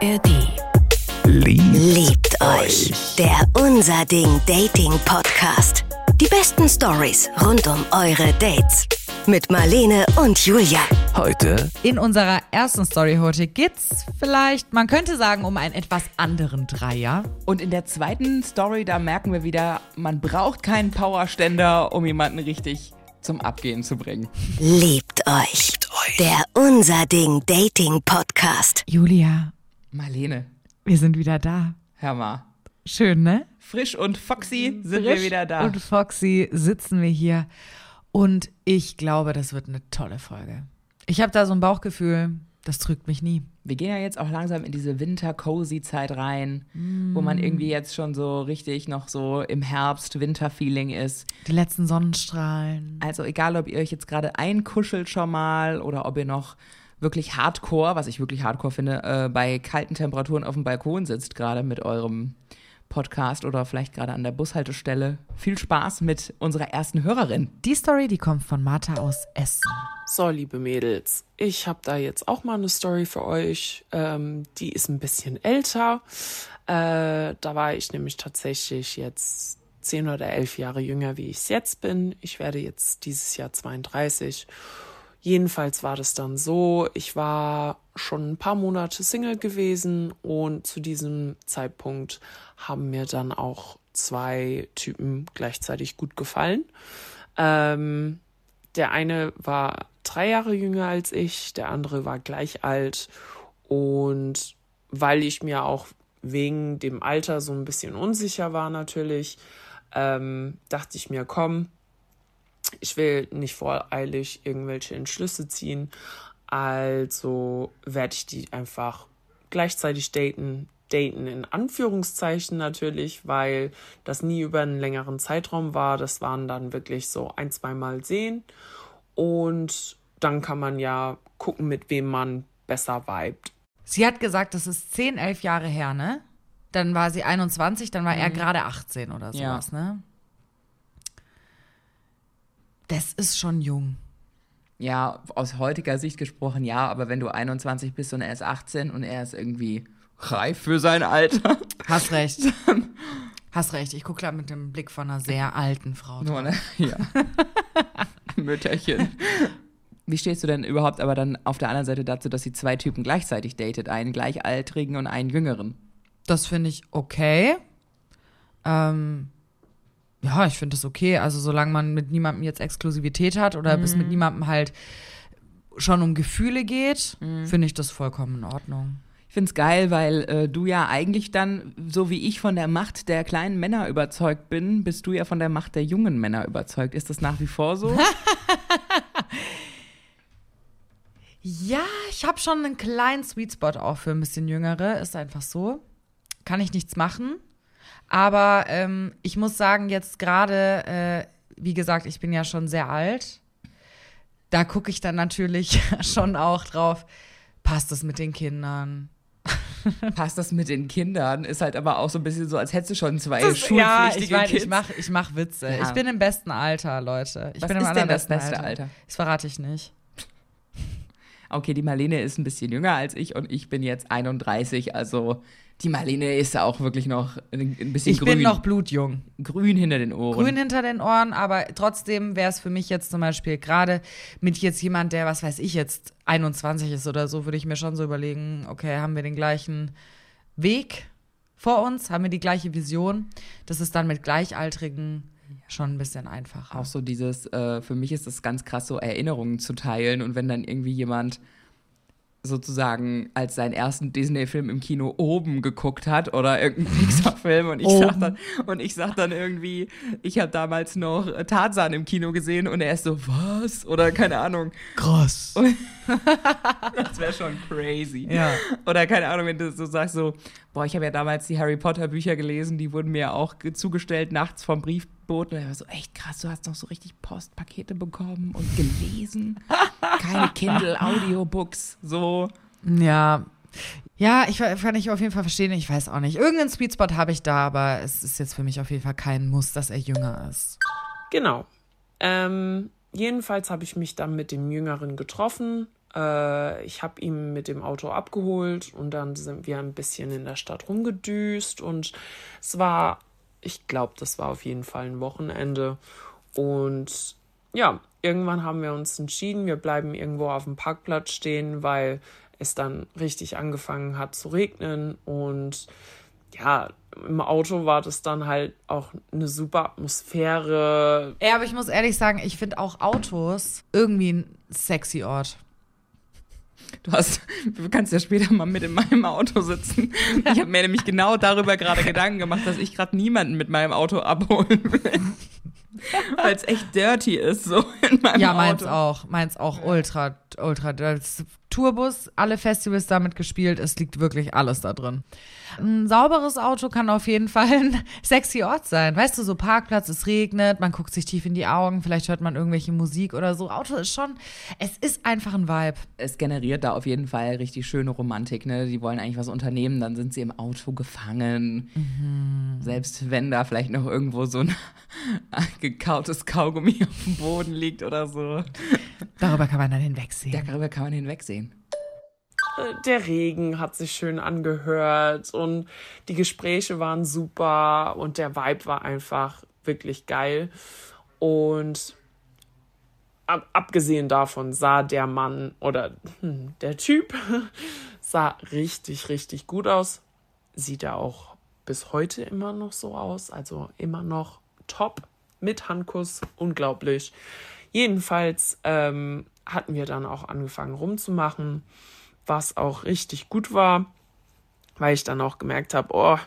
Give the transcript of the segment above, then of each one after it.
ARD. Liebt, Liebt euch. Der Unser Ding Dating Podcast. Die besten Stories rund um eure Dates. Mit Marlene und Julia. heute In unserer ersten Story heute geht's vielleicht, man könnte sagen, um einen etwas anderen Dreier. Und in der zweiten Story, da merken wir wieder, man braucht keinen Powerständer, um jemanden richtig zum Abgehen zu bringen. Liebt euch. Der Unser Ding Dating Podcast. Julia, Marlene, wir sind wieder da. hör mal. Schön, ne? Frisch und foxy sind wir Frisch wieder da. Und Foxy sitzen wir hier. Und ich glaube, das wird eine tolle Folge. Ich habe da so ein Bauchgefühl, das trügt mich nie. Wir gehen ja jetzt auch langsam in diese Winter-Cozy-Zeit rein, wo man irgendwie jetzt schon so richtig noch so im Herbst-Winter-Feeling ist. Die letzten Sonnenstrahlen. Also egal, ob ihr euch jetzt gerade einkuschelt schon mal oder ob ihr noch wirklich hardcore, was ich wirklich hardcore finde, äh, bei kalten Temperaturen auf dem Balkon sitzt, gerade mit eurem Podcast oder vielleicht gerade an der Bushaltestelle. Viel Spaß mit unserer ersten Hörerin. Die Story, die kommt von Martha aus Essen. So, liebe Mädels, ich habe da jetzt auch mal eine Story für euch. Ähm, die ist ein bisschen älter. Äh, da war ich nämlich tatsächlich jetzt zehn oder elf Jahre jünger, wie ich es jetzt bin. Ich werde jetzt dieses Jahr 32. Jedenfalls war das dann so, ich war schon ein paar Monate Single gewesen und zu diesem Zeitpunkt haben mir dann auch zwei Typen gleichzeitig gut gefallen. Ähm, der eine war drei Jahre jünger als ich, der andere war gleich alt. Und weil ich mir auch wegen dem Alter so ein bisschen unsicher war natürlich, ähm, dachte ich mir, komm, ich will nicht voreilig irgendwelche Entschlüsse ziehen. Also werde ich die einfach gleichzeitig daten. Daten in Anführungszeichen natürlich, weil das nie über einen längeren Zeitraum war. Das waren dann wirklich so ein, zweimal sehen. Und dann kann man ja gucken, mit wem man besser vibet. Sie hat gesagt, das ist 10, 11 Jahre her, ne? Dann war sie 21, dann war er gerade 18 oder Ja. sowas, ne? Das ist schon jung. Ja, aus heutiger Sicht gesprochen, ja, aber wenn du 21 bist und er ist 18 und er ist irgendwie reif für sein Alter. Hast recht. Hast recht. Ich gucke da mit dem Blick von einer sehr alten Frau. Nur, drauf. ne? Ja. Mütterchen. Wie stehst du denn überhaupt aber dann auf der anderen Seite dazu, dass sie zwei Typen gleichzeitig datet? Einen gleichaltrigen und einen jüngeren? Das finde ich okay. Ähm, ja, ich finde das okay. Also solange man mit niemandem jetzt Exklusivität hat oder bis mit niemandem halt schon um Gefühle geht, finde ich das vollkommen in Ordnung. Ich find's geil, weil äh, du ja eigentlich dann, so wie ich von der Macht der kleinen Männer überzeugt bin, bist du ja von der Macht der jungen Männer überzeugt. Ist das nach wie vor so? Ja, ich habe schon einen kleinen Sweet Spot auch für ein bisschen Jüngere. Ist einfach so. Kann ich nichts machen. Aber ähm, ich muss sagen, jetzt gerade, äh, wie gesagt, ich bin ja schon sehr alt. Da gucke ich dann natürlich schon auch drauf, passt es mit den Kindern? Passt das mit den Kindern? Ist halt aber auch so ein bisschen so, als hättest du schon zwei ja, schulpflichtige ich meine, Kids. ich mache ich mach Witze. Ja. Ich bin im besten Alter, Leute. Ich Was bin im ist denn das beste Alter? Das verrate ich nicht. Okay, die Marlene ist ein bisschen jünger als ich und ich bin jetzt 31, also die Marlene ist ja auch wirklich noch ein bisschen Ich grün. bin noch blutjung. grün hinter den Ohren. grün hinter den Ohren, aber trotzdem wäre es für mich jetzt zum Beispiel gerade mit jetzt jemand, der, was weiß ich, jetzt 21 ist oder so, würde ich mir schon so überlegen, okay, haben wir den gleichen Weg vor uns, haben wir die gleiche Vision. Das ist dann mit Gleichaltrigen schon ein bisschen einfacher. auch so dieses, äh, für mich ist das ganz krass, so Erinnerungen zu teilen und wenn dann irgendwie jemand sozusagen als seinen ersten Disney-Film im Kino oben geguckt hat oder irgendeinen Pixar-Film und ich sag dann und ich sag dann irgendwie, ich habe damals noch Tarzan im Kino gesehen und er ist so was oder keine Ahnung, Krass. das wäre schon crazy. Ja. Oder keine Ahnung, wenn du so sagst so, boah, ich habe ja damals die Harry Potter Bücher gelesen, die wurden mir auch ge- zugestellt nachts vom Briefboten. Und er war so, echt krass, du hast noch so richtig Postpakete bekommen und gelesen. Keine Kindle Audiobooks, so. Ja. Ja, ich kann ich auf jeden Fall verstehen, ich weiß auch nicht. Irgendeinen Sweet Spot habe ich da, aber es ist jetzt für mich auf jeden Fall kein Muss, dass er jünger ist. Genau. Ähm, jedenfalls habe ich mich dann mit dem Jüngeren getroffen. Äh, ich habe ihn mit dem Auto abgeholt und dann sind wir ein bisschen in der Stadt rumgedüst und es war, ich glaube, das war auf jeden Fall ein Wochenende und ja, irgendwann haben wir uns entschieden, wir bleiben irgendwo auf dem Parkplatz stehen, weil es dann richtig angefangen hat zu regnen und ja, im Auto war das dann halt auch eine super Atmosphäre. Ja, aber ich muss ehrlich sagen, ich finde auch Autos irgendwie ein sexy Ort. Du hast, du kannst ja später mal mit in meinem Auto sitzen. Ich habe mir nämlich genau darüber gerade Gedanken gemacht, dass ich gerade niemanden mit meinem Auto abholen will. Weil es echt dirty ist, so in meinem Ja, Auto. meins auch. Meins auch ultra, ultra. Das Tourbus, alle Festivals damit gespielt, es liegt wirklich alles da drin. Ein sauberes Auto kann auf jeden Fall ein sexy Ort sein. Weißt du, so Parkplatz, es regnet, man guckt sich tief in die Augen, vielleicht hört man irgendwelche Musik oder so. Auto ist schon, es ist einfach ein Vibe. Es generiert da auf jeden Fall richtig schöne Romantik, ne? Die wollen eigentlich was unternehmen, dann sind sie im Auto gefangen. Selbst wenn da vielleicht noch irgendwo so ein gekautes Kaugummi auf dem Boden liegt oder so. Darüber kann man dann hinwegsehen. Darüber kann man hinwegsehen. Der Regen hat sich schön angehört und die Gespräche waren super und der Vibe war einfach wirklich geil. Und ab, abgesehen davon sah der Mann oder hm, der Typ sah richtig, richtig gut aus. Sieht er auch bis heute immer noch so aus. Also immer noch top mit Handkuss. Unglaublich. Jedenfalls ähm, hatten wir dann auch angefangen rumzumachen, was auch richtig gut war, weil ich dann auch gemerkt habe, oh,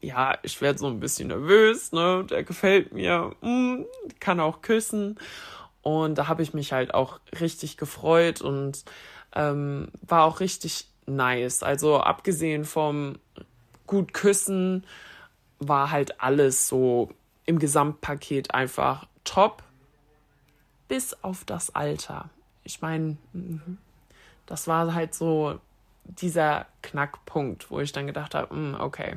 ja, ich werde so ein bisschen nervös, ne? Der gefällt mir, mm, kann auch küssen. Und da habe ich mich halt auch richtig gefreut und ähm, war auch richtig nice. Also abgesehen vom gut küssen war halt alles so im Gesamtpaket einfach top. Bis auf das Alter. Ich meine, das war halt so dieser Knackpunkt, wo ich dann gedacht habe, mm, okay.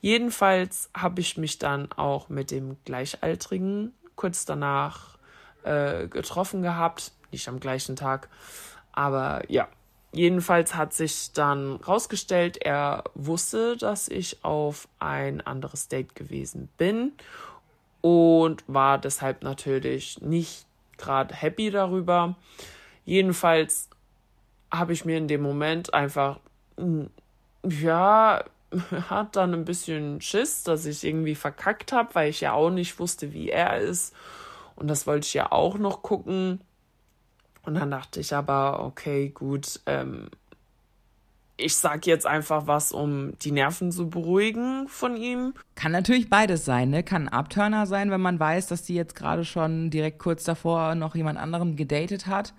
Jedenfalls habe ich mich dann auch mit dem Gleichaltrigen kurz danach äh, getroffen gehabt, nicht am gleichen Tag, aber ja. Jedenfalls hat sich dann rausgestellt, er wusste, dass ich auf ein anderes Date gewesen bin und war deshalb natürlich nicht gerade happy darüber. Jedenfalls habe ich mir in dem Moment einfach, mm, ja, hat dann ein bisschen Schiss, dass ich irgendwie verkackt habe, weil ich ja auch nicht wusste, wie er ist. Und das wollte ich ja auch noch gucken. Und dann dachte ich aber, okay, gut, ähm, ich sag jetzt einfach was, um die Nerven zu beruhigen von ihm. Kann natürlich beides sein, ne? Kann ein Abturner sein, wenn man weiß, dass die jetzt gerade schon direkt kurz davor noch jemand anderen gedatet hat.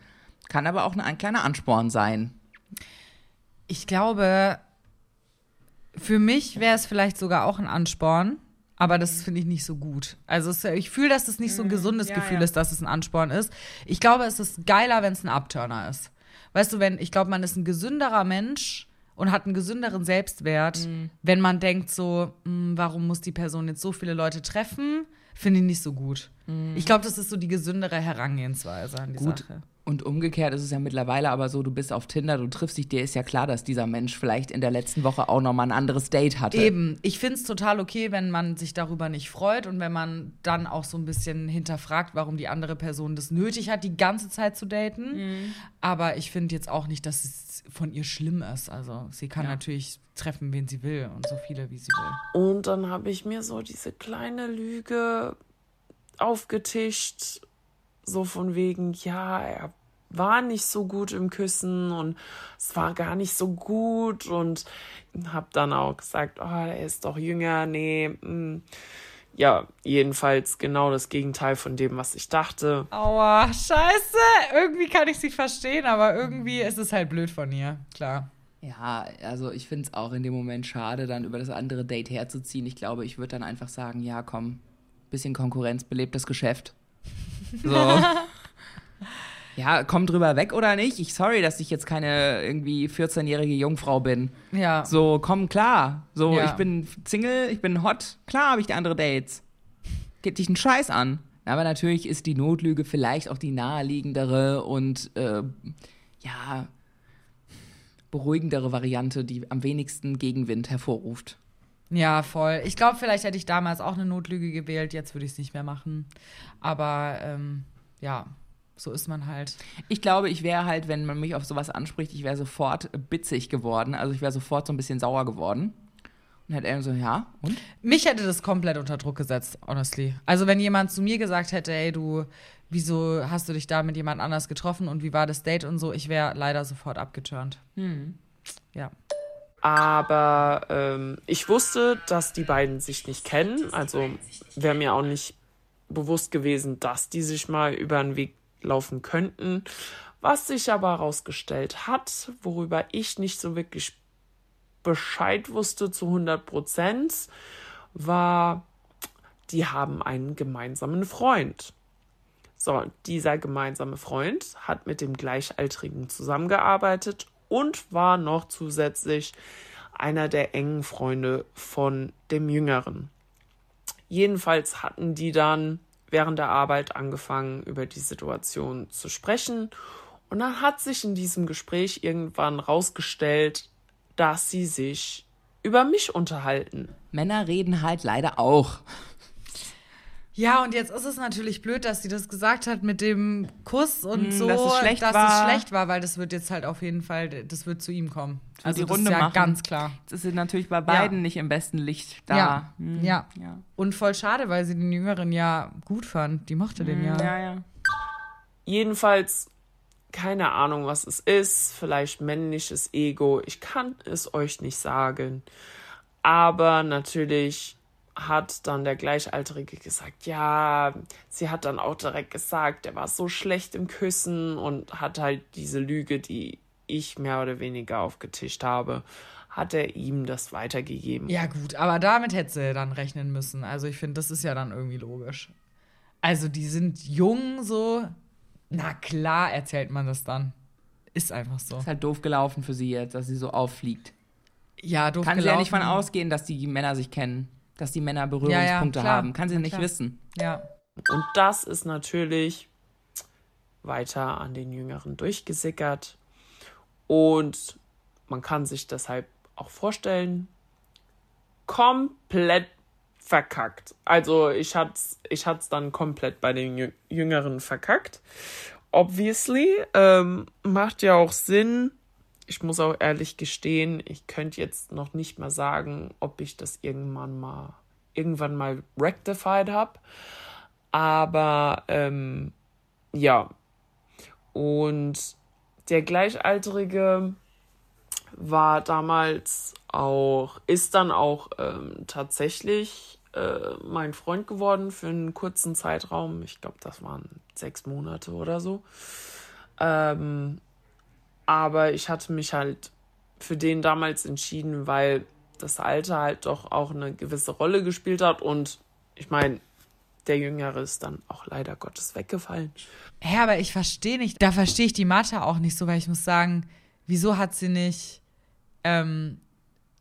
Kann aber auch ein, ein kleiner Ansporn sein. Ich glaube, für mich wäre es vielleicht sogar auch ein Ansporn, aber das finde ich nicht so gut. Also es, ich fühle, dass es nicht so ein gesundes ja, Gefühl ja. ist, dass es ein Ansporn ist. Ich glaube, es ist geiler, wenn es ein Abturner ist. Weißt du, wenn ich glaube, man ist ein gesünderer Mensch und hat einen gesünderen Selbstwert, wenn man denkt so, "Hm, warum muss die Person jetzt so viele Leute treffen? Finde ich nicht so gut. Ich glaube, das ist so die gesündere Herangehensweise an die Gut. Sache. Und umgekehrt ist es ja mittlerweile aber so, du bist auf Tinder, du triffst dich, dir ist ja klar, dass dieser Mensch vielleicht in der letzten Woche auch nochmal ein anderes Date hatte. Eben, ich finde es total okay, wenn man sich darüber nicht freut und wenn man dann auch so ein bisschen hinterfragt, warum die andere Person das nötig hat, die ganze Zeit zu daten. Aber ich finde jetzt auch nicht, dass es von ihr schlimm ist. Also sie kann Ja. natürlich treffen, wen sie will und so viele, wie sie will. Und dann habe ich mir so diese kleine Lüge aufgetischt, so von wegen, ja, er war nicht so gut im Küssen und es war gar nicht so gut und habe dann auch gesagt, oh, er ist doch jünger, nee, mm. ja, jedenfalls genau das Gegenteil von dem, was ich dachte. Aua, scheiße. Irgendwie kann ich sie verstehen, aber irgendwie ist es halt blöd von ihr, klar. Ja, also ich finde es auch in dem Moment schade, dann über das andere Date herzuziehen. Ich glaube, ich würde dann einfach sagen, ja, komm, bisschen Konkurrenz belebt das Geschäft. So. ja, komm drüber weg oder nicht? Ich sorry, dass ich jetzt keine irgendwie 14-jährige Jungfrau bin. Ja. So, komm klar. So, Ja. ich bin Single, ich bin hot. Klar habe ich andere Dates. Geht dich einen Scheiß an. Aber natürlich ist die Notlüge vielleicht auch die naheliegendere und äh, ja, beruhigendere Variante, die am wenigsten Gegenwind hervorruft. Ja, voll. Ich glaube, vielleicht hätte ich damals auch eine Notlüge gewählt. Jetzt würde ich es nicht mehr machen. Aber ähm, ja, so ist man halt. Ich glaube, ich wäre halt, wenn man mich auf sowas anspricht, ich wäre sofort bitzig geworden. Also ich wäre sofort so ein bisschen sauer geworden. Und hätte er so, ja, und? Mich hätte das komplett unter Druck gesetzt, honestly. Also, wenn jemand zu mir gesagt hätte, ey, du, wieso hast du dich da mit jemand anders getroffen und wie war das Date und so, ich wäre leider sofort abgeturnt. Ja. Aber ähm, ich wusste, dass die beiden sich nicht kennen. Also wäre mir auch nicht bewusst gewesen, dass die sich mal über den Weg laufen könnten. Was sich aber herausgestellt hat, worüber ich nicht so wirklich Bescheid wusste zu 100 Prozent, war, die haben einen gemeinsamen Freund. So, dieser gemeinsame Freund hat mit dem Gleichaltrigen zusammengearbeitet und war noch zusätzlich einer der engen Freunde von dem Jüngeren. Jedenfalls hatten die dann während der Arbeit angefangen, über die Situation zu sprechen. Und dann hat sich in diesem Gespräch irgendwann rausgestellt, dass sie sich über mich unterhalten. Männer reden halt leider auch. Ja, und jetzt ist es natürlich blöd, dass sie das gesagt hat mit dem Kuss und Mm, so, dass es schlecht dass war. es schlecht war, weil das wird jetzt halt auf jeden Fall, das wird zu ihm kommen. Also die das Runde ja machen. ganz klar. Jetzt ist sie natürlich bei beiden nicht im besten Licht da. Ja, Hm, ja. ja. Und voll schade, weil sie den Jüngeren ja gut fand. Die mochte den ja. Hm, Ja, ja. Jedenfalls, keine Ahnung, was es ist. Vielleicht männliches Ego. Ich kann es euch nicht sagen. Aber natürlich hat dann der Gleichaltrige gesagt, ja, sie hat dann auch direkt gesagt, er war so schlecht im Küssen und hat halt diese Lüge, die ich mehr oder weniger aufgetischt habe, hat er ihm das weitergegeben. Ja, gut, aber damit hätte sie dann rechnen müssen. Also ich finde, das ist ja dann irgendwie logisch. Also die sind jung so. Na klar erzählt man das dann. Ist einfach so. Ist halt doof gelaufen für sie jetzt, dass sie so auffliegt. Ja, doof Kann sie ja gelaufen. nicht von ausgehen, dass die Männer sich kennen, dass die Männer Ja, Berührungspunkte ja, klar. haben. Kann sie nicht klar. wissen. Ja. Und das ist natürlich weiter an den Jüngeren durchgesickert. Und man kann sich deshalb auch vorstellen, komplett verkackt. Also ich hat's, ich hat's dann komplett bei den Jü- Jüngeren verkackt. Obviously, ähm, macht ja auch Sinn. Ich muss auch ehrlich gestehen, ich könnte jetzt noch nicht mal sagen, ob ich das irgendwann mal, irgendwann mal rectified habe. Aber ähm, ja. Und der Gleichaltrige war damals auch, ist dann auch ähm, tatsächlich äh, mein Freund geworden für einen kurzen Zeitraum. Ich glaube, das waren sechs Monate oder so. Ähm, aber ich hatte mich halt für den damals entschieden, weil das Alter halt doch auch eine gewisse Rolle gespielt hat und ich meine, der Jüngere ist dann auch leider Gottes weggefallen. Hä, aber ich verstehe nicht, da verstehe ich die Mathe auch nicht so, weil ich muss sagen, wieso hat sie nicht ähm,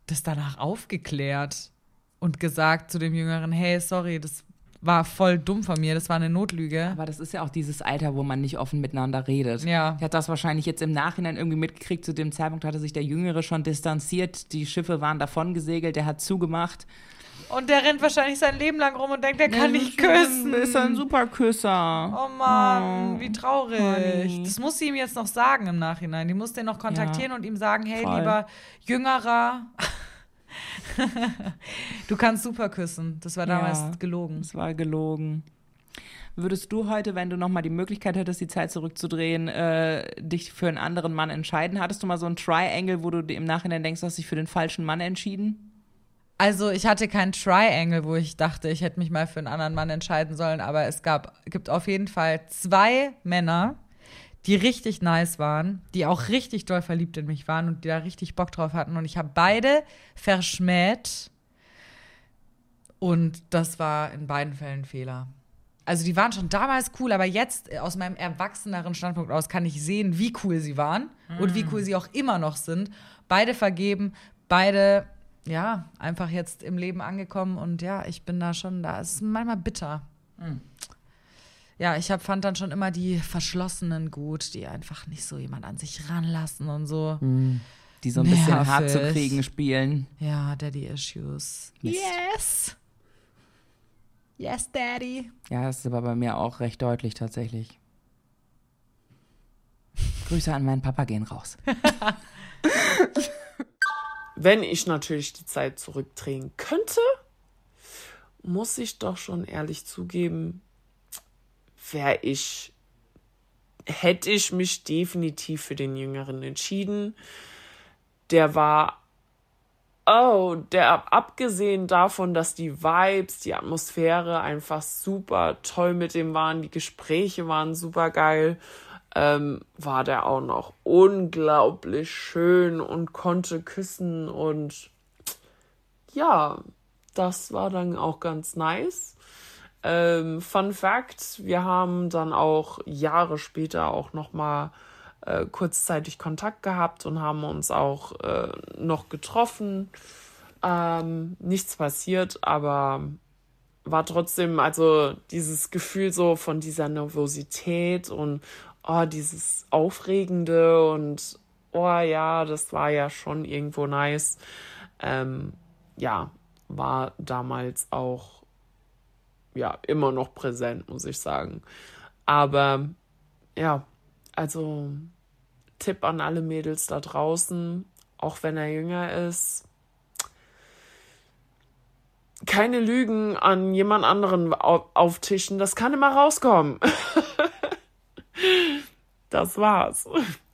das danach aufgeklärt und gesagt zu dem Jüngeren, hey, sorry, das war voll dumm von mir, das war eine Notlüge. Aber das ist ja auch dieses Alter, wo man nicht offen miteinander redet. Ja. Ich hat das wahrscheinlich jetzt im Nachhinein irgendwie mitgekriegt. Zu dem Zeitpunkt hatte sich der Jüngere schon distanziert. Die Schiffe waren davon gesegelt. Der hat zugemacht. Und der rennt wahrscheinlich sein Leben lang rum und denkt, er kann nicht küssen. bist ein Superküsser. Oh Mann, Oh, wie traurig. Honey. Das muss sie ihm jetzt noch sagen im Nachhinein. Die muss den noch kontaktieren und ihm sagen, hey, voll. lieber Jüngerer, du kannst super küssen. Das war damals Ja. gelogen. Das war gelogen. Würdest du heute, wenn du nochmal die Möglichkeit hättest, die Zeit zurückzudrehen, äh, dich für einen anderen Mann entscheiden? Hattest du mal so ein Triangle, wo du im Nachhinein denkst, du hast dich für den falschen Mann entschieden? Also ich hatte kein Triangle, wo ich dachte, ich hätte mich mal für einen anderen Mann entscheiden sollen, aber es gab, gibt auf jeden Fall zwei Männer, die richtig nice waren, die auch richtig doll verliebt in mich waren und die da richtig Bock drauf hatten. Und ich habe beide verschmäht. Und das war in beiden Fällen ein Fehler. Also die waren schon damals cool, aber jetzt äh, aus meinem erwachseneren Standpunkt aus kann ich sehen, wie cool sie waren und wie cool sie auch immer noch sind. Beide vergeben, beide ja einfach jetzt im Leben angekommen und ja, ich bin da schon da. Es ist manchmal bitter. Ja, ich hab, fand dann schon immer die Verschlossenen gut, die einfach nicht so jemand an sich ranlassen und so. Die so ein bisschen Nervig. hart zu kriegen spielen. Ja, Daddy Issues. Mist. Yes. Yes, Daddy. Ja, das ist aber bei mir auch recht deutlich tatsächlich. Grüße an meinen Papa gehen raus. Wenn ich natürlich die Zeit zurückdrehen könnte, muss ich doch schon ehrlich zugeben, wäre ich, hätte ich mich definitiv für den Jüngeren entschieden. Der war, oh, der abgesehen davon, dass die Vibes, die Atmosphäre einfach super toll mit dem waren, die Gespräche waren super geil, ähm, war der auch noch unglaublich schön und konnte küssen und ja, das war dann auch ganz nice. Ähm, Fun Fact: Wir haben dann auch Jahre später auch noch mal äh, kurzzeitig Kontakt gehabt und haben uns auch äh, noch getroffen. Ähm, nichts passiert, aber war trotzdem also dieses Gefühl so von dieser Nervosität und oh, dieses Aufregende und oh ja, das war ja schon irgendwo nice. Ähm, ja, war damals auch ja immer noch präsent, muss ich sagen. Aber ja, also Tipp an alle Mädels da draußen, auch wenn er jünger ist, keine Lügen an jemand anderen au- auftischen, das kann immer rauskommen. das war's.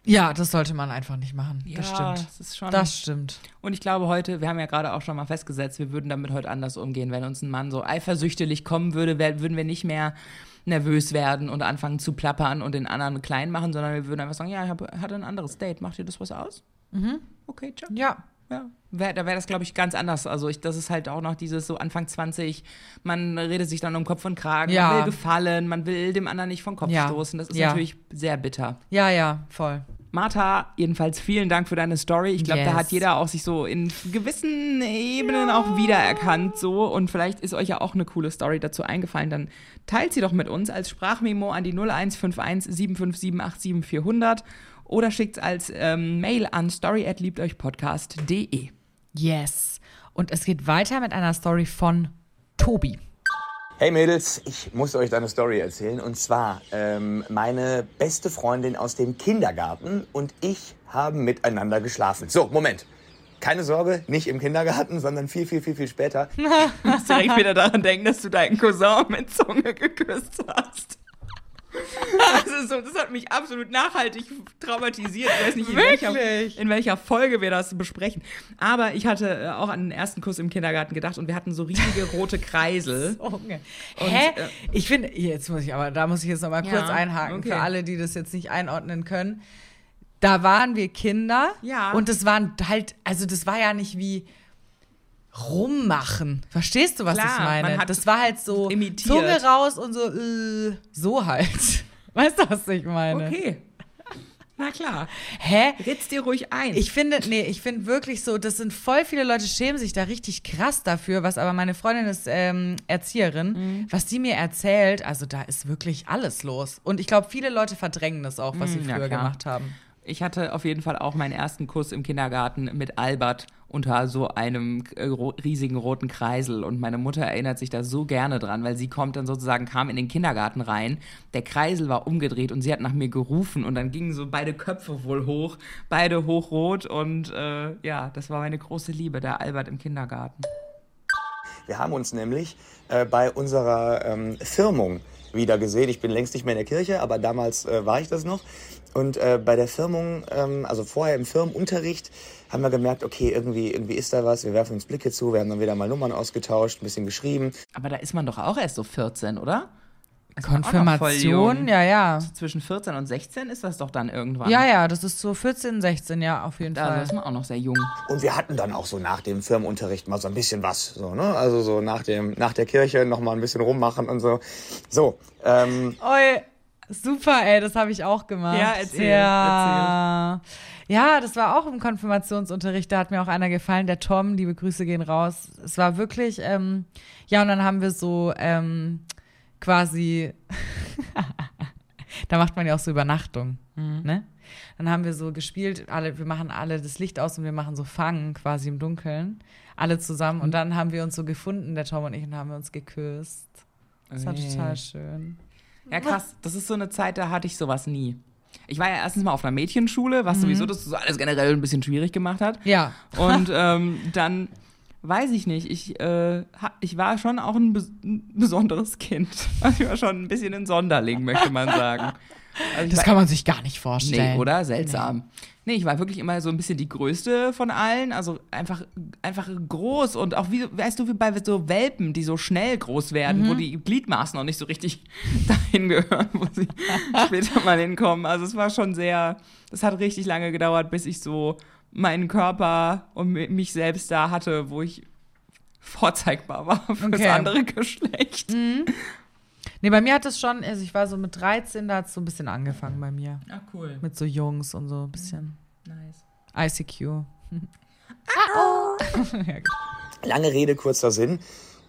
Ja, das sollte man einfach nicht machen. das Ja, stimmt. das ist schon- Das stimmt. Und ich glaube heute, wir haben ja gerade auch schon mal festgesetzt, wir würden damit heute anders umgehen. Wenn uns ein Mann so eifersüchtig kommen würde, wär- würden wir nicht mehr nervös werden und anfangen zu plappern und den anderen klein machen, sondern wir würden einfach sagen, ja, ich hab, hatte ein anderes Date, macht dir das was aus? Mhm. Okay, ciao. Ja. Ja, wär, da wäre das, glaube ich, ganz anders. Also ich, das ist halt auch noch dieses so Anfang 20, man redet sich dann um Kopf und Kragen, Ja. man will gefallen, man will dem anderen nicht vom Kopf Ja. stoßen. Das ist Ja. natürlich sehr bitter. Ja, ja, voll. Martha, jedenfalls vielen Dank für deine Story. Ich glaube, da Yes. hat jeder auch sich so in gewissen Ebenen auch wiedererkannt so und vielleicht ist euch ja auch eine coole Story dazu eingefallen, dann teilt sie doch mit uns als Sprachmemo an die 0151 757 87400 oder schickt als ähm, Mail an story@liebteuchpodcast.de. Yes. Und es geht weiter mit einer Story von Tobi. Hey Mädels, ich muss euch da eine Story erzählen. Und zwar, ähm, meine beste Freundin aus dem Kindergarten und ich haben miteinander geschlafen. So, Moment. Keine Sorge, nicht im Kindergarten, sondern viel, viel, viel, viel später. Ich muss direkt wieder daran denken, dass du deinen Cousin mit Zunge geküsst hast. Also so, das hat mich absolut nachhaltig traumatisiert. Ich weiß nicht, in welcher, in welcher Folge wir das besprechen. Aber ich hatte äh, auch an den ersten Kuss im Kindergarten gedacht und wir hatten so riesige rote Kreisel. Hä? äh, ich finde, jetzt muss ich aber, da muss ich jetzt noch mal Ja, kurz einhaken okay. für alle, die das jetzt nicht einordnen können. Da waren wir Kinder Ja. und das waren halt, also das war ja nicht wie rummachen. Verstehst du, was Klar, ich meine? man hat das war halt so imitiert. Zunge raus und so, äh, so halt. Weißt du, was ich meine? Okay. Na klar. Hä? Ritz dir ruhig ein. Ich finde, nee, ich finde wirklich so, das sind voll viele Leute schämen sich da richtig krass dafür, was aber meine Freundin ist ähm, Erzieherin, Mhm. was die mir erzählt, also da ist wirklich alles los. Und ich glaube, viele Leute verdrängen das auch, was sie Mm, ja, früher gemacht haben. Ich hatte auf jeden Fall auch meinen ersten Kuss im Kindergarten mit Albert unter so einem äh, riesigen roten Kreisel. Und meine Mutter erinnert sich da so gerne dran, weil sie kommt dann sozusagen, kam in den Kindergarten rein. Der Kreisel war umgedreht und sie hat nach mir gerufen und dann gingen so beide Köpfe wohl hoch, beide hochrot. Und äh, ja, das war meine große Liebe, der Albert im Kindergarten. Wir haben uns nämlich äh, bei unserer ähm, Firmung wieder gesehen. Ich bin längst nicht mehr in der Kirche, aber damals äh, war ich das noch. Und äh, bei der Firmung, ähm, also vorher im Firmenunterricht, haben wir gemerkt, okay, irgendwie, irgendwie ist da was. Wir werfen uns Blicke zu. Wir haben dann wieder mal Nummern ausgetauscht, ein bisschen geschrieben. Aber da ist man doch auch erst so 14, oder? Voll Konfirmation, ja, ja. Zwischen 14 und 16 ist das doch dann irgendwann. Ja, ja, das ist so 14, 16, ja, auf jeden Also Fall. ist man auch noch sehr jung. Und wir hatten dann auch so nach dem Firmenunterricht mal so ein bisschen was. So, ne? Also so nach, dem, nach der Kirche noch mal ein bisschen rummachen und so. So, ähm, Oi, super, ey, das habe ich auch gemacht. Ja, erzähl, Ja. Ja, das war auch im Konfirmationsunterricht, da hat mir auch einer gefallen, der Tom, liebe Grüße gehen raus. Es war wirklich, ähm, ja, und dann haben wir so ähm, quasi, da macht man ja auch so Übernachtung, ne? Dann haben wir so gespielt, alle, wir machen alle das Licht aus und wir machen so Fangen quasi im Dunkeln, alle zusammen. Und dann haben wir uns so gefunden, der Tom und ich, und haben wir uns geküsst. Das war Ui. total schön. Ja, krass. Das ist so eine Zeit, da hatte ich sowas nie. Ich war ja erstens mal auf einer Mädchenschule, was sowieso das so alles generell ein bisschen schwierig gemacht hat. Ja. Und ähm, dann weiß ich nicht, ich, äh, ich war schon auch ein, bes ein besonderes Kind. Also ich war schon ein bisschen ein Sonderling, möchte man sagen. Also Das war- kann man sich gar nicht vorstellen. Nee, oder? Seltsam. Nee. ich war wirklich immer so ein bisschen die Größte von allen. Also einfach, einfach groß und auch wie, weißt du, wie bei so Welpen, die so schnell groß werden, Mhm. wo die Gliedmaßen noch nicht so richtig dahin gehören, wo sie später mal hinkommen. Also es war schon sehr, es hat richtig lange gedauert, bis ich so meinen Körper und mi- mich selbst da hatte, wo ich vorzeigbar war für Okay. das andere Geschlecht. Nee, bei mir hat es schon, also ich war so mit 13, da hat es so ein bisschen angefangen bei mir. Ah, cool. Mit so Jungs und so ein bisschen Nice. ICQ. Lange Rede, kurzer Sinn.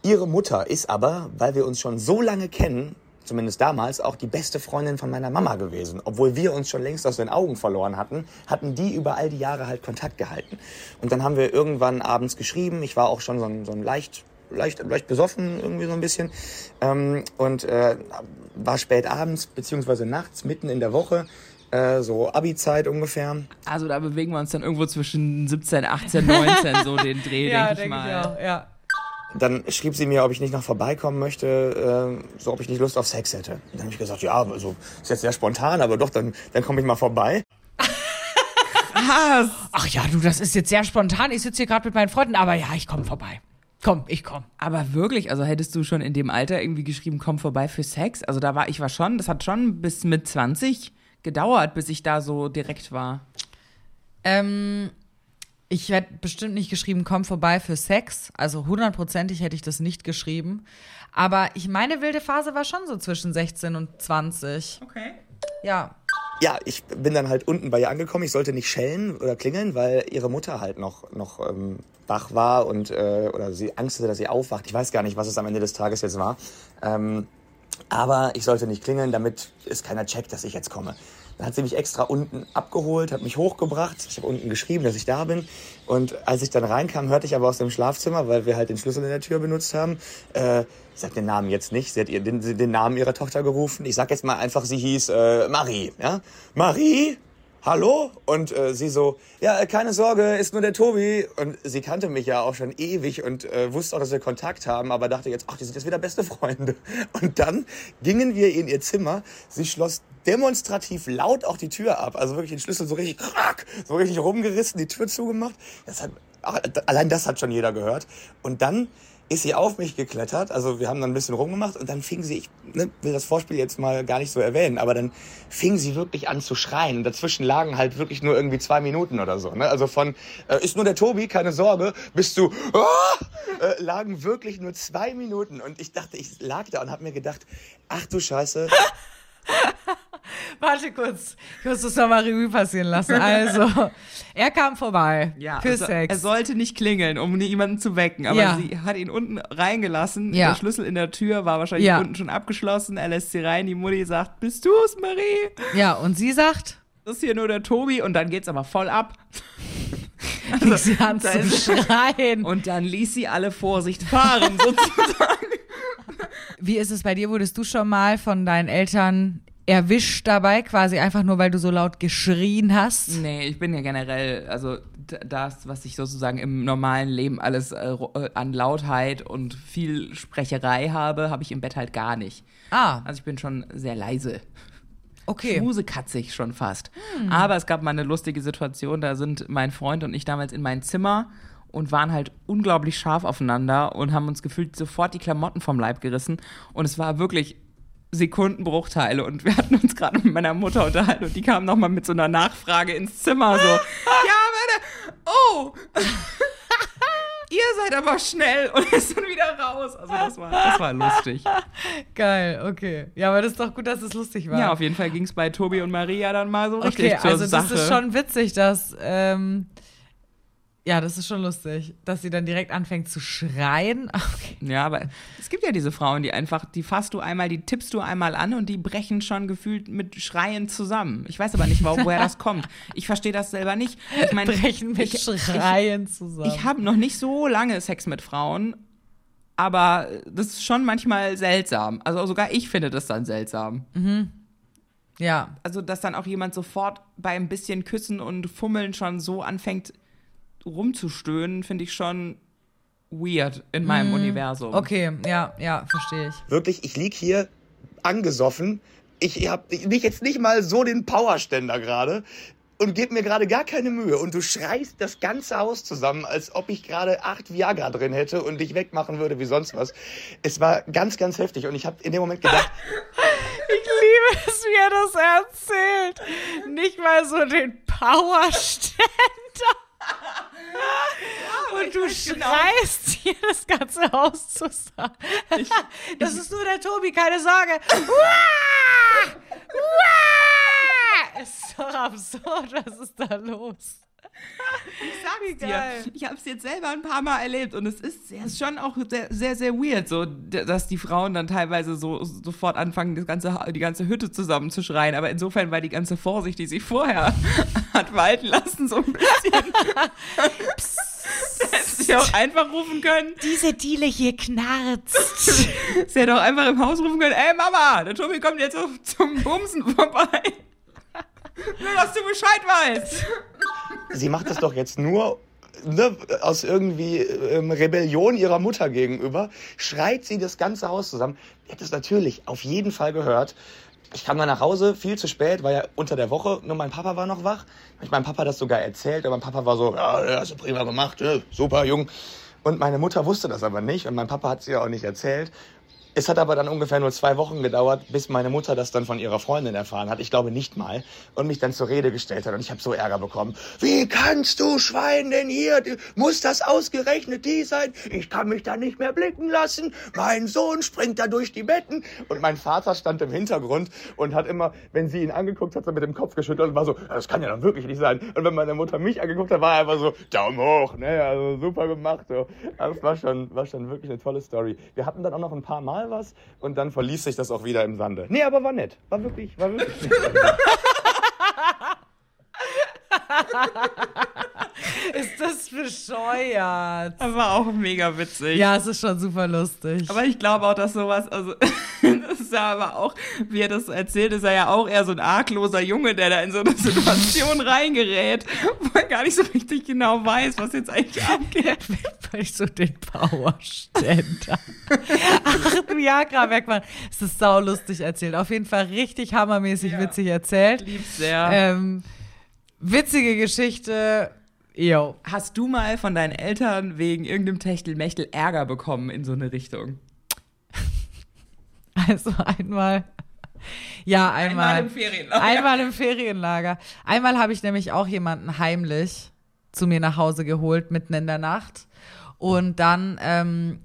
Ihre Mutter ist aber, weil wir uns schon so lange kennen, zumindest damals, auch die beste Freundin von meiner Mama gewesen. Obwohl wir uns schon längst aus den Augen verloren hatten, hatten die über all die Jahre halt Kontakt gehalten. Und dann haben wir irgendwann abends geschrieben. Ich war auch schon so ein, so ein leicht, leicht, leicht besoffen irgendwie so ein bisschen. Ähm, und äh, war spät abends, beziehungsweise nachts, mitten in der Woche, äh, so Abi-Zeit ungefähr. Also da bewegen wir uns dann irgendwo zwischen 17, 18, 19, so den Dreh, denke ich mal. auch, ja. Dann schrieb sie mir, ob ich nicht noch vorbeikommen möchte, äh, so ob ich nicht Lust auf Sex hätte. Und dann habe ich gesagt, ja, also ist jetzt sehr spontan, aber doch, dann, dann komme ich mal vorbei. Ach ja, du, das ist jetzt sehr spontan. Ich sitze hier gerade mit meinen Freunden, aber ja, ich komme vorbei. Komm, ich komm. Aber wirklich, also hättest du schon in dem Alter irgendwie geschrieben, komm vorbei für Sex? Also da war ich war schon, das hat schon bis mit 20 gedauert, bis ich da so direkt war. Ähm, ich hätte bestimmt nicht geschrieben, komm vorbei für Sex. Also hundertprozentig hätte ich das nicht geschrieben. Aber ich meine wilde Phase war schon so zwischen 16 und 20. Okay. Ja. Ja, ich bin dann halt unten bei ihr angekommen. Ich sollte nicht schellen oder klingeln, weil ihre Mutter halt noch, noch ähm, wach war und äh, oder sie Angst hatte, dass sie aufwacht. Ich weiß gar nicht, was es am Ende des Tages jetzt war. Ähm, aber ich sollte nicht klingeln, damit es keiner checkt, dass ich jetzt komme. Dann hat sie mich extra unten abgeholt, hat mich hochgebracht. Ich habe unten geschrieben, dass ich da bin. Und als ich dann reinkam, hörte ich aber aus dem Schlafzimmer, weil wir halt den Schlüssel in der Tür benutzt haben. Äh, ich sag den Namen jetzt nicht. Sie hat ihr den, den Namen ihrer Tochter gerufen. Ich sag jetzt mal einfach, sie hieß äh, Marie. Ja? Marie? Hallo? Und äh, sie so, ja, äh, keine Sorge, ist nur der Tobi. Und sie kannte mich ja auch schon ewig und äh, wusste auch, dass wir Kontakt haben, aber dachte jetzt, ach, die sind jetzt wieder beste Freunde. Und dann gingen wir in ihr Zimmer. Sie schloss demonstrativ laut auch die Tür ab. Also wirklich den Schlüssel so richtig, so richtig rumgerissen, die Tür zugemacht. Das hat, allein das hat schon jeder gehört. Und dann ist sie auf mich geklettert. Also wir haben dann ein bisschen rumgemacht und dann fing sie, ich ne, will das Vorspiel jetzt mal gar nicht so erwähnen, aber dann fing sie wirklich an zu schreien. Und dazwischen lagen halt wirklich nur irgendwie zwei Minuten oder so. Ne? Also von äh, ist nur der Tobi, keine Sorge, bis zu ah, äh, lagen wirklich nur zwei Minuten. Und ich dachte, ich lag da und habe mir gedacht, ach du Scheiße, Warte kurz. Ich muss das nochmal Revue passieren lassen. Also, er kam vorbei. Ja, für also, Sex. er sollte nicht klingeln, um niemanden zu wecken, aber Ja. sie hat ihn unten reingelassen. Ja. Der Schlüssel in der Tür war wahrscheinlich Ja. unten schon abgeschlossen. Er lässt sie rein. Die Mutti sagt, bist du's, Marie? ja, und sie sagt, Das ist hier nur der Tobi und dann geht's aber voll ab. fing sie an zu schreien. Und dann ließ sie alle Vorsicht fahren, sozusagen. Wie ist es bei dir? Wurdest du schon mal von deinen Eltern erwischt dabei, quasi einfach nur, weil du so laut geschrien hast? nee, ich bin ja generell, also das, was ich sozusagen im normalen Leben alles äh, äh, an Lautheit und viel Sprecherei habe, habe ich im Bett halt gar nicht. Ah, Also ich bin schon sehr leise. okay. Schmusekatzig schon fast. Aber es gab mal eine lustige Situation, da sind mein Freund und ich damals in mein Zimmer und waren halt unglaublich scharf aufeinander und haben uns gefühlt sofort die Klamotten vom Leib gerissen. Und es war wirklich Sekundenbruchteile und wir hatten uns gerade mit meiner Mutter unterhalten und die kam nochmal mit so einer Nachfrage ins Zimmer so, ja, warte, oh, ihr seid aber schnell und ist dann wieder raus. Also das war, das war lustig. Geil, okay. Ja, aber das ist doch gut, dass es lustig war. Ja, auf jeden Fall ging es bei Tobi und Maria dann mal so richtig Okay, zur also Sache. das ist schon witzig, dass ähm, Ja, das ist schon lustig, dass sie dann direkt anfängt zu schreien. Okay. Ja, aber es gibt ja diese Frauen, die einfach, die fasst du einmal, die tippst du einmal an und die brechen schon gefühlt mit Schreien zusammen. Ich weiß aber nicht, wo- woher das kommt. Ich verstehe das selber nicht. Ich meine, Brechen mit ich, Schreien zusammen. Ich, ich habe noch nicht so lange Sex mit Frauen, aber das ist schon manchmal seltsam. Also sogar ich finde das dann seltsam. ja, Also, dass dann auch jemand sofort bei ein bisschen Küssen und Fummeln schon so anfängt rumzustöhnen, finde ich schon weird in meinem Universum. okay, ja, ja, verstehe ich. Wirklich, ich lieg hier angesoffen. Ich habe nicht jetzt nicht mal so den Powerständer gerade und gebe mir gerade gar keine Mühe. Und du schreist das ganze Haus zusammen, als ob ich gerade acht Viagra drin hätte und dich wegmachen würde wie sonst was. Es war ganz, ganz heftig. Und ich habe in dem Moment gedacht, Ich liebe es, wie er das erzählt. Nicht mal so den Powerständer. Und du schreist hier das ganze Haus zusammen. Das ist nur der Tobi, keine Sorge. Uah! Uah! Ist doch absurd, was ist da los? sag's dir. Ich habe es jetzt selber ein paar Mal erlebt und es ist, es ist schon auch sehr, sehr, sehr weird, so, dass die Frauen dann teilweise so sofort anfangen, das ganze, die ganze Hütte zusammenzuschreien. Aber insofern war die ganze Vorsicht, die sie vorher hat walten lassen, so ein bisschen. Hätte sie auch einfach rufen können. Diese Diele hier knarzt. Sie hätte auch einfach im Haus rufen können, ey Mama, der Tobi kommt jetzt zum Bumsen vorbei. Nur, dass du Bescheid weißt. sie macht das doch jetzt nur ne, aus irgendwie ähm, Rebellion ihrer Mutter gegenüber. Schreit sie das ganze Haus zusammen. Die hat es natürlich auf jeden Fall gehört. Ich kam dann nach Hause, viel zu spät, war ja unter der Woche, nur mein Papa war noch wach. Ich meinem Papa das sogar erzählt, und mein Papa war so, ja, hast du prima gemacht, ja, super, Jung. Und meine Mutter wusste das aber nicht und mein Papa hat es ihr auch nicht erzählt. Es hat aber dann ungefähr nur zwei Wochen gedauert, bis meine Mutter das dann von ihrer Freundin erfahren hat. Ich glaube nicht mal. Und mich dann zur Rede gestellt hat. Und ich habe so Ärger bekommen. Wie kannst du Schwein denn hier? Muss das ausgerechnet die sein? Ich kann mich da nicht mehr blicken lassen. Mein Sohn springt da durch die Betten. Und mein Vater stand im Hintergrund und hat immer, wenn sie ihn angeguckt hat, so mit dem Kopf geschüttelt und war so, das kann ja dann wirklich nicht sein. Und wenn meine Mutter mich angeguckt hat, war er einfach so, Daumen hoch. Ne, also super gemacht. So. Das war schon, war schon wirklich eine tolle Story. Wir hatten dann auch noch ein paar Mal was und dann verließ sich das auch wieder im Sande. Nee, aber war nett. War wirklich, war wirklich nett. Ist das bescheuert? Das war auch mega witzig. Ja, es ist schon super lustig. Aber ich glaube auch, dass sowas, also, das ist ja aber auch, wie er das erzählt, ist er ja auch eher so ein argloser Junge, der da in so eine Situation reingerät, wo er gar nicht so richtig genau weiß, was jetzt eigentlich abgeht. weil ich so den Powerständer. Ach, Viagra wegmachen. Es ist saulustig erzählt. Auf jeden Fall richtig hammermäßig witzig erzählt. Lieb's sehr. Ähm, witzige Geschichte. Jo. Hast du mal von deinen Eltern wegen irgendeinem Techtelmechtel Ärger bekommen in so eine Richtung? Also einmal. Ja, einmal. Einmal im Ferienlager. Einmal im Ferienlager. Einmal habe ich nämlich auch jemanden heimlich zu mir nach Hause geholt, mitten in der Nacht. Und dann, ähm,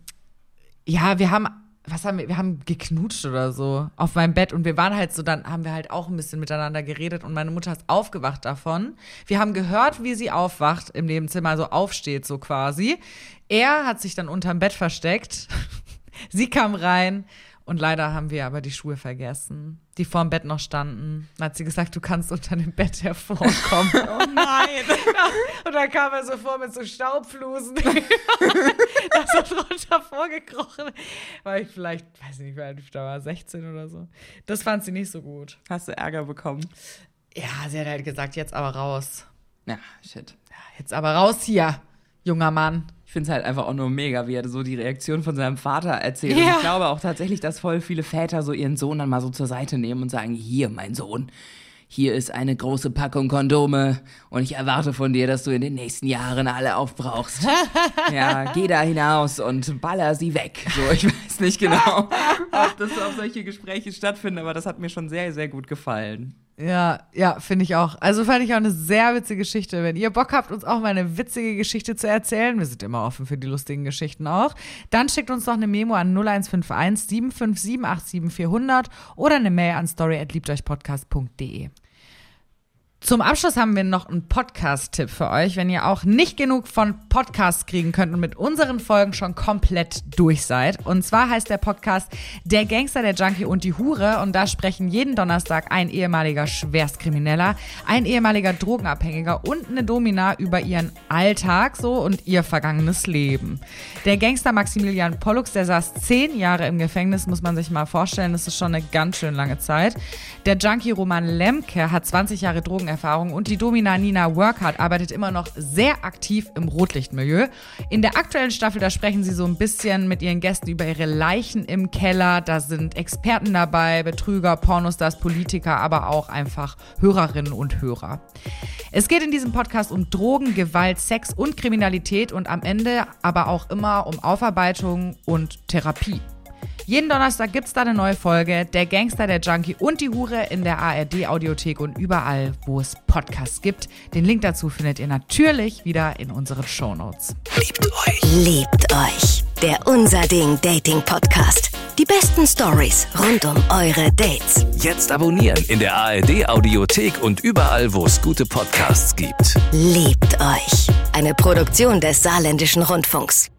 ja, wir haben, was haben wir, wir haben geknutscht oder so auf meinem Bett und wir waren halt so, dann haben wir halt auch ein bisschen miteinander geredet und meine Mutter ist aufgewacht davon. Wir haben gehört, wie sie aufwacht im Nebenzimmer, also aufsteht so quasi. Er hat sich dann unterm Bett versteckt. sie kam rein und leider haben wir aber die Schuhe vergessen, die vorm Bett noch standen. Dann hat sie gesagt, du kannst unter dem Bett hervorkommen. Oh nein! Und dann kam er so vor mit so Staubflusen. da so drunter vorgekrochen. War ich vielleicht, weiß nicht, da war, 16 oder so. Das fand sie nicht so gut. Hast du Ärger bekommen? Ja, sie hat halt gesagt, jetzt aber raus. Ja, shit. Jetzt aber raus hier, junger Mann. Ich finde es halt einfach auch nur mega, wie er so die Reaktion von seinem Vater erzählt. Ja. Und ich glaube auch tatsächlich, dass voll viele Väter so ihren Sohn dann mal so zur Seite nehmen und sagen, hier, mein Sohn, hier ist eine große Packung Kondome und ich erwarte von dir, dass du in den nächsten Jahren alle aufbrauchst. ja, geh da hinaus und baller sie weg. So, ich weiß nicht genau, ob das auf solche Gespräche stattfinden, aber das hat mir schon sehr, sehr gut gefallen. Ja, ja, finde ich auch. Also fand ich auch eine sehr witzige Geschichte. Wenn ihr Bock habt, uns auch mal eine witzige Geschichte zu erzählen, wir sind immer offen für die lustigen Geschichten auch, dann schickt uns doch eine Memo an 0151 757 87400 oder eine Mail an story@liebteuchpodcast.de. Zum Abschluss haben wir noch einen Podcast-Tipp für euch, wenn ihr auch nicht genug von Podcasts kriegen könnt und mit unseren Folgen schon komplett durch seid. Und zwar heißt der Podcast Der Gangster, der Junkie und die Hure. Und da sprechen jeden Donnerstag ein ehemaliger Schwerstkrimineller, ein ehemaliger Drogenabhängiger und eine Domina über ihren Alltag so und ihr vergangenes Leben. Der Gangster Maximilian Pollux, der saß zehn Jahre im Gefängnis, muss man sich mal vorstellen. Das ist schon eine ganz schön lange Zeit. Der Junkie Roman Lemke hat 20 Jahre Drogen Erfahrung und die Domina Nina Workhard arbeitet immer noch sehr aktiv im Rotlichtmilieu. In der aktuellen Staffel, da sprechen sie so ein bisschen mit ihren Gästen über ihre Leichen im Keller. Da sind Experten dabei, Betrüger, Pornostars, Politiker, aber auch einfach Hörerinnen und Hörer. Es geht in diesem Podcast um Drogen, Gewalt, Sex und Kriminalität und am Ende aber auch immer um Aufarbeitung und Therapie. Jeden Donnerstag gibt es da eine neue Folge. Der Gangster, der Junkie und die Hure in der ARD-Audiothek und überall, wo es Podcasts gibt. Den Link dazu findet ihr natürlich wieder in unseren Shownotes. Liebt euch. Liebt euch. Der Unser Ding Dating Podcast. Die besten Stories rund um eure Dates. Jetzt abonnieren in der ARD Audiothek und überall, wo es gute Podcasts gibt. Liebt euch. Eine Produktion des Saarländischen Rundfunks.